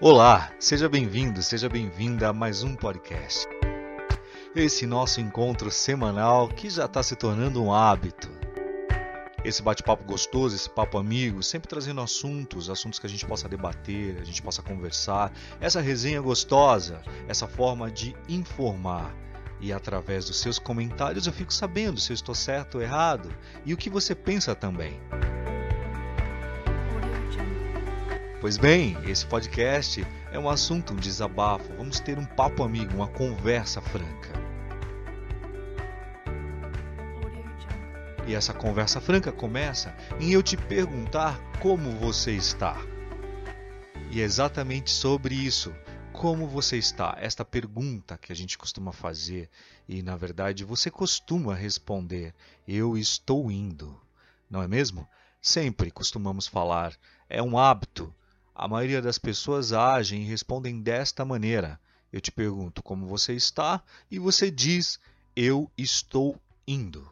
Olá, seja bem-vindo, seja bem-vinda a mais um podcast. Esse nosso encontro semanal que já está se tornando um hábito. Esse bate-papo gostoso, esse papo amigo, sempre trazendo assuntos, assuntos que a gente possa debater, a gente possa conversar. Essa resenha gostosa, essa forma de informar. E através dos seus comentários eu fico sabendo se eu estou certo ou errado e o que você pensa também. Pois bem, esse podcast é um assunto, um desabafo. Vamos ter um papo amigo, uma conversa franca. E essa conversa franca começa em eu te perguntar como você está. E é exatamente sobre isso. Como você está? Esta pergunta que a gente costuma fazer e, na verdade, você costuma responder: Eu estou indo. Não é mesmo? Sempre costumamos falar. É um hábito a maioria das pessoas agem e respondem desta maneira. Eu te pergunto como você está e você diz eu estou indo.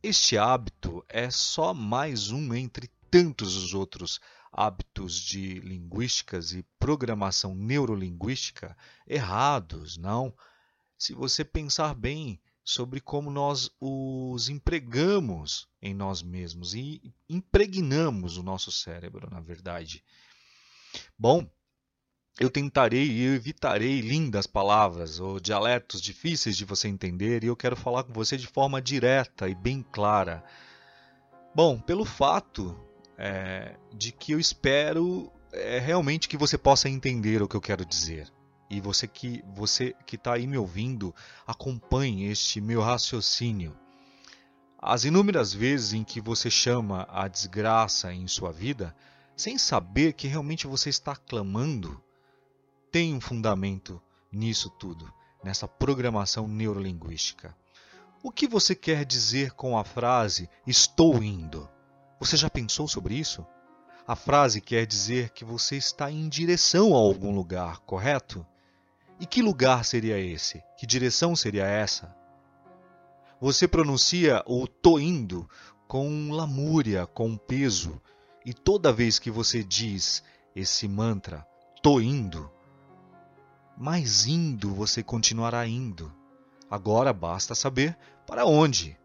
Este hábito é só mais um entre tantos os outros hábitos de linguísticas e programação neurolinguística errados, não? Se você pensar bem sobre como nós os empregamos em nós mesmos e impregnamos o nosso cérebro, na verdade. Bom, eu tentarei e evitarei lindas palavras ou dialetos difíceis de você entender e eu quero falar com você de forma direta e bem clara. Bom, pelo fato é, de que eu espero é, realmente que você possa entender o que eu quero dizer. E você que você que está aí me ouvindo, acompanhe este meu raciocínio. As inúmeras vezes em que você chama a desgraça em sua vida, sem saber que realmente você está clamando, tem um fundamento nisso tudo, nessa programação neurolinguística. O que você quer dizer com a frase estou indo? Você já pensou sobre isso? A frase quer dizer que você está em direção a algum lugar, correto? E que lugar seria esse? Que direção seria essa? Você pronuncia o tô indo com lamúria, com peso, e toda vez que você diz esse mantra, tô indo, mais indo você continuará indo. Agora basta saber para onde.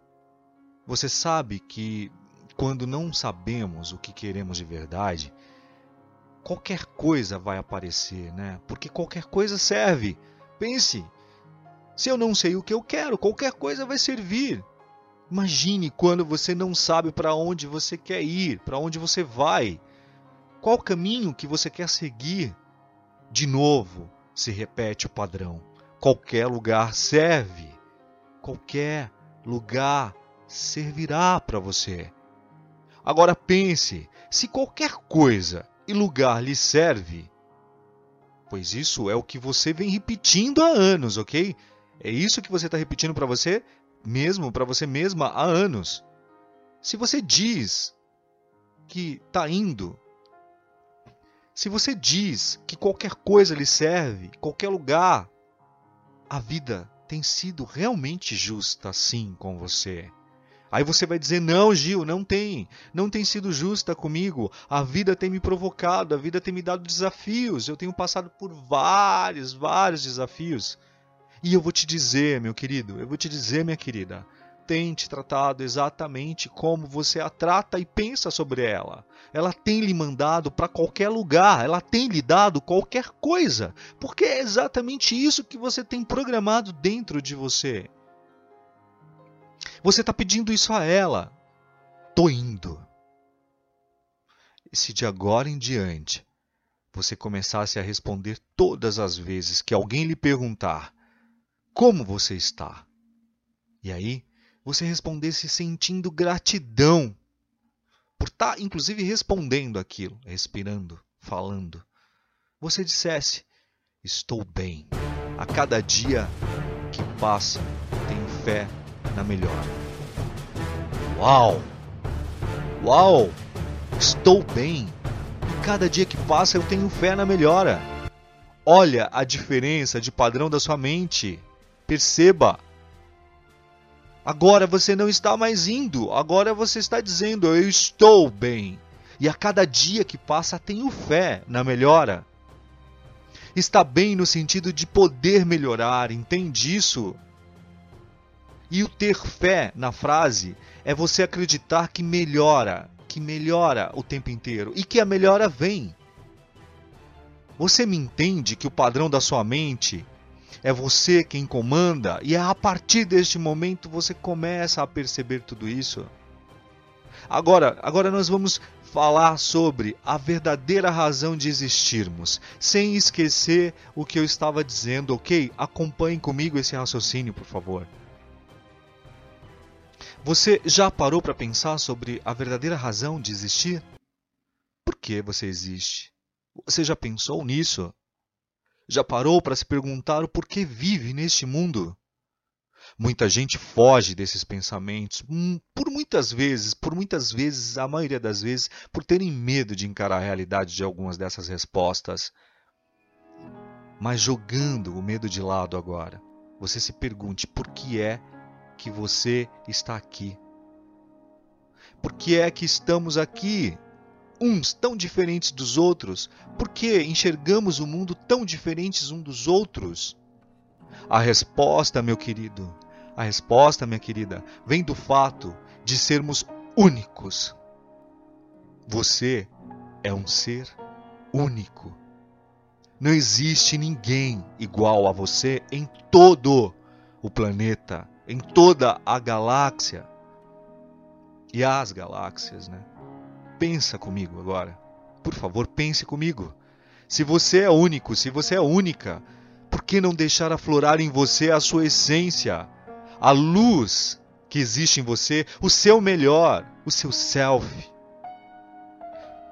Você sabe que quando não sabemos o que queremos de verdade, qualquer coisa vai aparecer, né? Porque qualquer coisa serve. Pense, se eu não sei o que eu quero, qualquer coisa vai servir. Imagine quando você não sabe para onde você quer ir, para onde você vai, qual caminho que você quer seguir. De novo, se repete o padrão. Qualquer lugar serve. Qualquer lugar servirá para você. Agora pense, se qualquer coisa e lugar lhe serve, pois isso é o que você vem repetindo há anos, ok? É isso que você está repetindo para você mesmo para você mesma há anos. Se você diz que está indo, se você diz que qualquer coisa lhe serve, qualquer lugar, a vida tem sido realmente justa assim com você. Aí você vai dizer: não, Gil, não tem. Não tem sido justa comigo. A vida tem me provocado, a vida tem me dado desafios. Eu tenho passado por vários, vários desafios. E eu vou te dizer, meu querido, eu vou te dizer, minha querida, tente tratado exatamente como você a trata e pensa sobre ela. Ela tem lhe mandado para qualquer lugar, ela tem lhe dado qualquer coisa, porque é exatamente isso que você tem programado dentro de você. Você está pedindo isso a ela. Tô indo. E se de agora em diante você começasse a responder todas as vezes que alguém lhe perguntar como você está? E aí, você respondesse sentindo gratidão por estar, tá, inclusive, respondendo aquilo, respirando, falando. Você dissesse: Estou bem. A cada dia que passa, tenho fé na melhora. Uau! Uau! Estou bem. Cada dia que passa, eu tenho fé na melhora. Olha a diferença de padrão da sua mente. Perceba. Agora você não está mais indo, agora você está dizendo: Eu estou bem. E a cada dia que passa, tenho fé na melhora. Está bem no sentido de poder melhorar, entende isso? E o ter fé na frase é você acreditar que melhora, que melhora o tempo inteiro e que a melhora vem. Você me entende que o padrão da sua mente é você quem comanda e é a partir deste momento você começa a perceber tudo isso? Agora, agora nós vamos falar sobre a verdadeira razão de existirmos, sem esquecer o que eu estava dizendo, ok? Acompanhe comigo esse raciocínio, por favor. Você já parou para pensar sobre a verdadeira razão de existir? Por que você existe? Você já pensou nisso? Já parou para se perguntar o porquê vive neste mundo? Muita gente foge desses pensamentos, hum, por muitas vezes, por muitas vezes, a maioria das vezes, por terem medo de encarar a realidade de algumas dessas respostas. Mas jogando o medo de lado agora, você se pergunte por que é que você está aqui? Por que é que estamos aqui? Uns tão diferentes dos outros? Por que enxergamos o mundo tão diferentes uns dos outros? A resposta, meu querido, a resposta, minha querida, vem do fato de sermos únicos. Você é um ser único. Não existe ninguém igual a você em todo o planeta, em toda a galáxia e as galáxias, né? Pensa comigo agora. Por favor, pense comigo. Se você é único, se você é única, por que não deixar aflorar em você a sua essência, a luz que existe em você, o seu melhor, o seu self?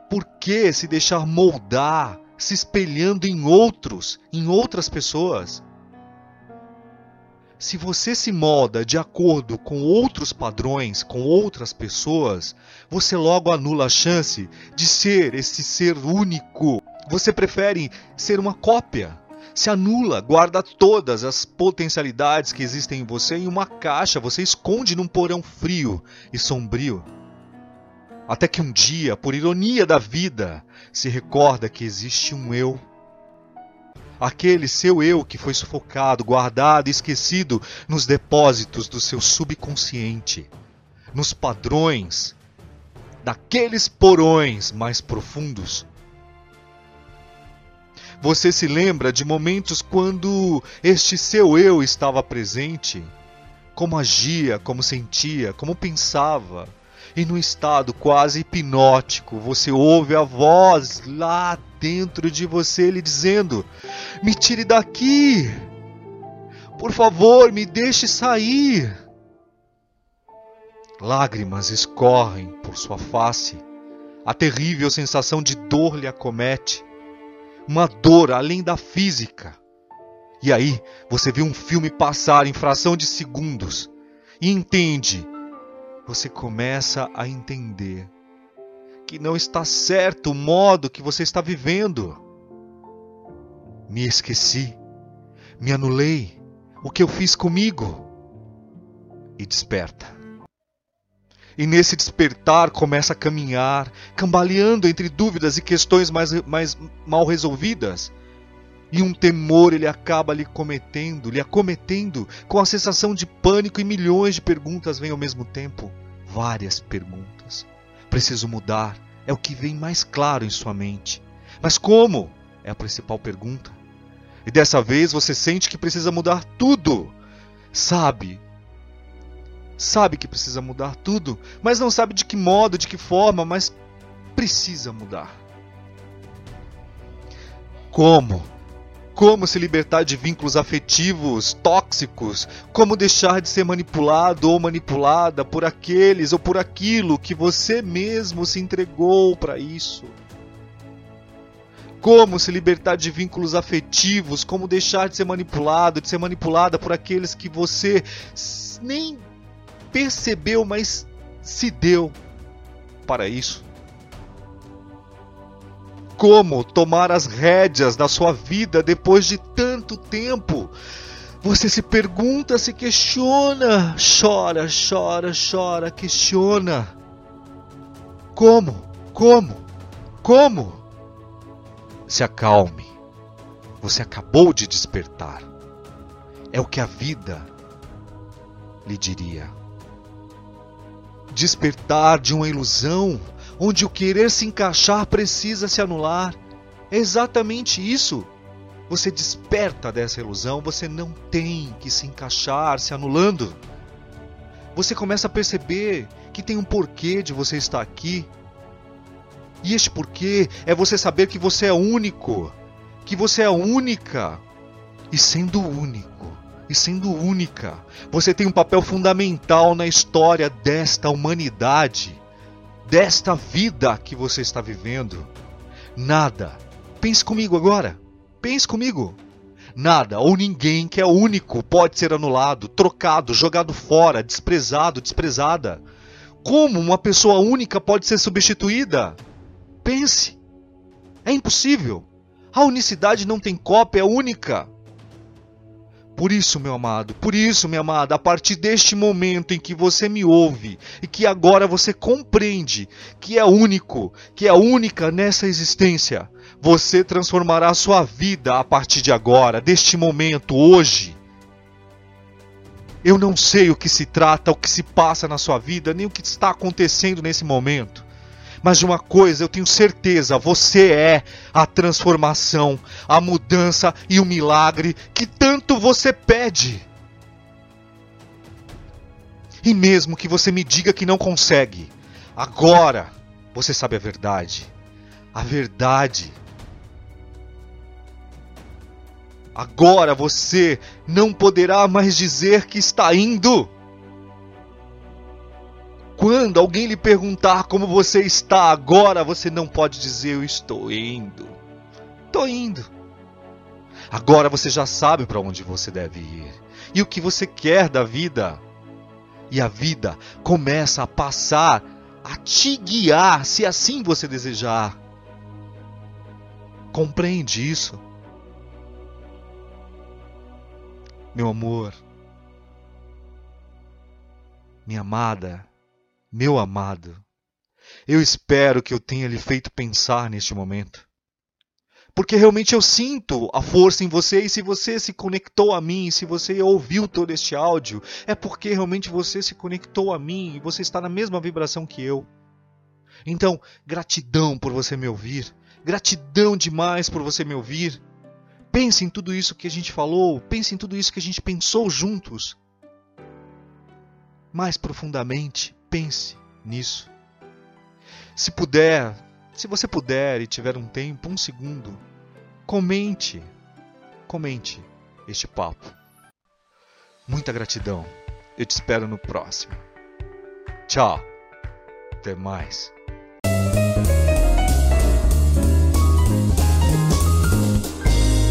Por que se deixar moldar, se espelhando em outros, em outras pessoas? Se você se molda de acordo com outros padrões, com outras pessoas, você logo anula a chance de ser esse ser único. Você prefere ser uma cópia se anula, guarda todas as potencialidades que existem em você em uma caixa, você esconde num porão frio e sombrio. Até que um dia, por ironia da vida, se recorda que existe um eu. Aquele seu eu que foi sufocado, guardado e esquecido nos depósitos do seu subconsciente, nos padrões daqueles porões mais profundos você se lembra de momentos quando este seu eu estava presente? Como agia, como sentia, como pensava? E num estado quase hipnótico, você ouve a voz lá dentro de você lhe dizendo: Me tire daqui! Por favor, me deixe sair! Lágrimas escorrem por sua face. A terrível sensação de dor lhe acomete uma dor além da física. E aí você vê um filme passar em fração de segundos e entende. Você começa a entender que não está certo o modo que você está vivendo. Me esqueci, me anulei, o que eu fiz comigo? E desperta. E nesse despertar começa a caminhar, cambaleando entre dúvidas e questões mais, mais mal resolvidas. E um temor ele acaba lhe cometendo, lhe acometendo, com a sensação de pânico e milhões de perguntas vêm ao mesmo tempo. Várias perguntas. Preciso mudar, é o que vem mais claro em sua mente. Mas como? É a principal pergunta. E dessa vez você sente que precisa mudar tudo. Sabe, sabe que precisa mudar tudo, mas não sabe de que modo, de que forma, mas precisa mudar. Como? Como se libertar de vínculos afetivos tóxicos? Como deixar de ser manipulado ou manipulada por aqueles ou por aquilo que você mesmo se entregou para isso? Como se libertar de vínculos afetivos? Como deixar de ser manipulado, de ser manipulada por aqueles que você nem percebeu, mas se deu para isso. Como tomar as rédeas da sua vida depois de tanto tempo? Você se pergunta, se questiona, chora, chora, chora, questiona. Como? Como? Como? Se acalme. Você acabou de despertar. É o que a vida lhe diria. Despertar de uma ilusão onde o querer se encaixar precisa se anular. É exatamente isso. Você desperta dessa ilusão, você não tem que se encaixar, se anulando. Você começa a perceber que tem um porquê de você estar aqui. E este porquê é você saber que você é único, que você é única. E sendo único, e sendo única, você tem um papel fundamental na história desta humanidade, desta vida que você está vivendo. Nada. Pense comigo agora. Pense comigo. Nada ou ninguém que é único pode ser anulado, trocado, jogado fora, desprezado, desprezada. Como uma pessoa única pode ser substituída? Pense. É impossível. A unicidade não tem cópia, é única. Por isso, meu amado, por isso, minha amada, a partir deste momento em que você me ouve e que agora você compreende que é único, que é única nessa existência, você transformará a sua vida a partir de agora, deste momento, hoje. Eu não sei o que se trata, o que se passa na sua vida, nem o que está acontecendo nesse momento. Mas uma coisa eu tenho certeza: você é a transformação, a mudança e o milagre que tanto você pede. E mesmo que você me diga que não consegue, agora você sabe a verdade. A verdade. Agora você não poderá mais dizer que está indo. Quando alguém lhe perguntar como você está agora, você não pode dizer eu estou indo. Estou indo. Agora você já sabe para onde você deve ir e o que você quer da vida. E a vida começa a passar a te guiar, se assim você desejar. Compreende isso? Meu amor, minha amada, meu amado, eu espero que eu tenha lhe feito pensar neste momento. Porque realmente eu sinto a força em você e se você se conectou a mim, se você ouviu todo este áudio, é porque realmente você se conectou a mim e você está na mesma vibração que eu. Então, gratidão por você me ouvir. Gratidão demais por você me ouvir. Pense em tudo isso que a gente falou, pense em tudo isso que a gente pensou juntos. Mais profundamente, pense nisso. Se puder, se você puder e tiver um tempo, um segundo, comente, comente este papo. Muita gratidão. Eu te espero no próximo. Tchau. Até mais.